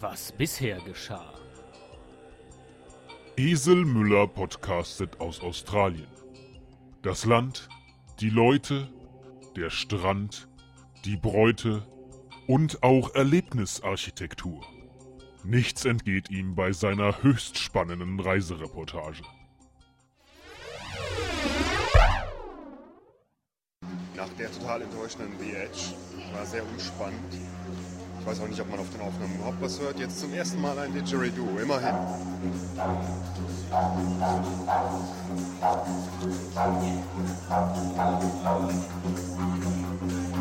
was bisher geschah. Esel Müller podcastet aus Australien. Das Land, die Leute, der Strand, die Bräute und auch Erlebnisarchitektur. Nichts entgeht ihm bei seiner höchst spannenden Reisereportage. Nach der total enttäuschenden The Edge war sehr unspannend. Ich weiß auch nicht, ob man auf den Aufnahmen überhaupt was hört. Jetzt zum ersten Mal ein Didgeridoo, immerhin.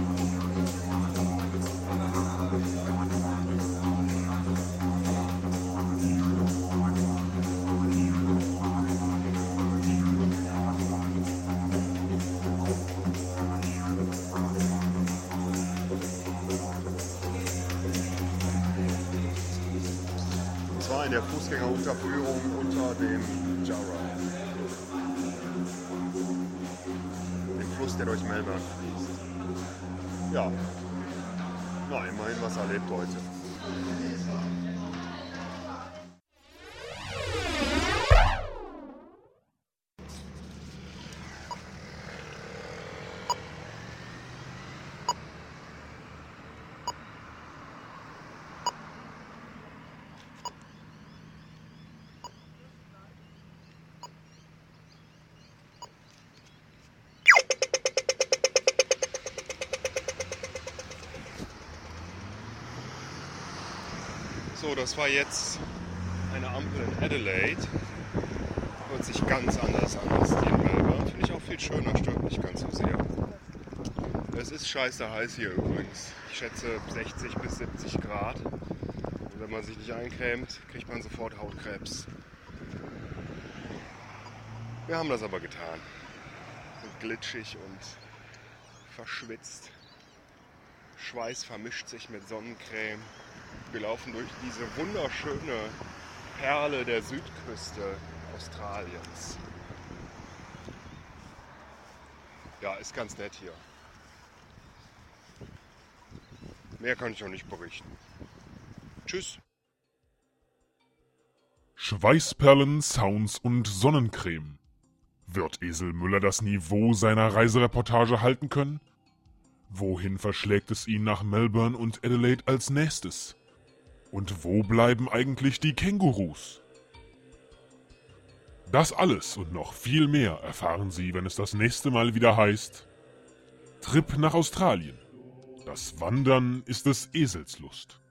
Das in der Fußgängerunterführung unter dem Jarrah. Dem Fluss, der durch Melbourne fließt. Ja. Na, immerhin was erlebt heute. So, das war jetzt eine Ampel in Adelaide. Hört sich ganz anders an als die in Melbourne. Finde ich auch viel schöner, stört mich ganz so sehr. Es ist scheiße heiß hier übrigens. Ich schätze 60 bis 70 Grad. Und wenn man sich nicht eincremt, kriegt man sofort Hautkrebs. Wir haben das aber getan. Sind glitschig und verschwitzt. Schweiß vermischt sich mit Sonnencreme. Wir laufen durch diese wunderschöne Perle der Südküste Australiens. Ja, ist ganz nett hier. Mehr kann ich auch nicht berichten. Tschüss. Schweißperlen, Sounds und Sonnencreme. Wird Esel Müller das Niveau seiner Reisereportage halten können? Wohin verschlägt es ihn nach Melbourne und Adelaide als nächstes? Und wo bleiben eigentlich die Kängurus? Das alles und noch viel mehr erfahren Sie, wenn es das nächste Mal wieder heißt Trip nach Australien. Das Wandern ist des Esels Lust.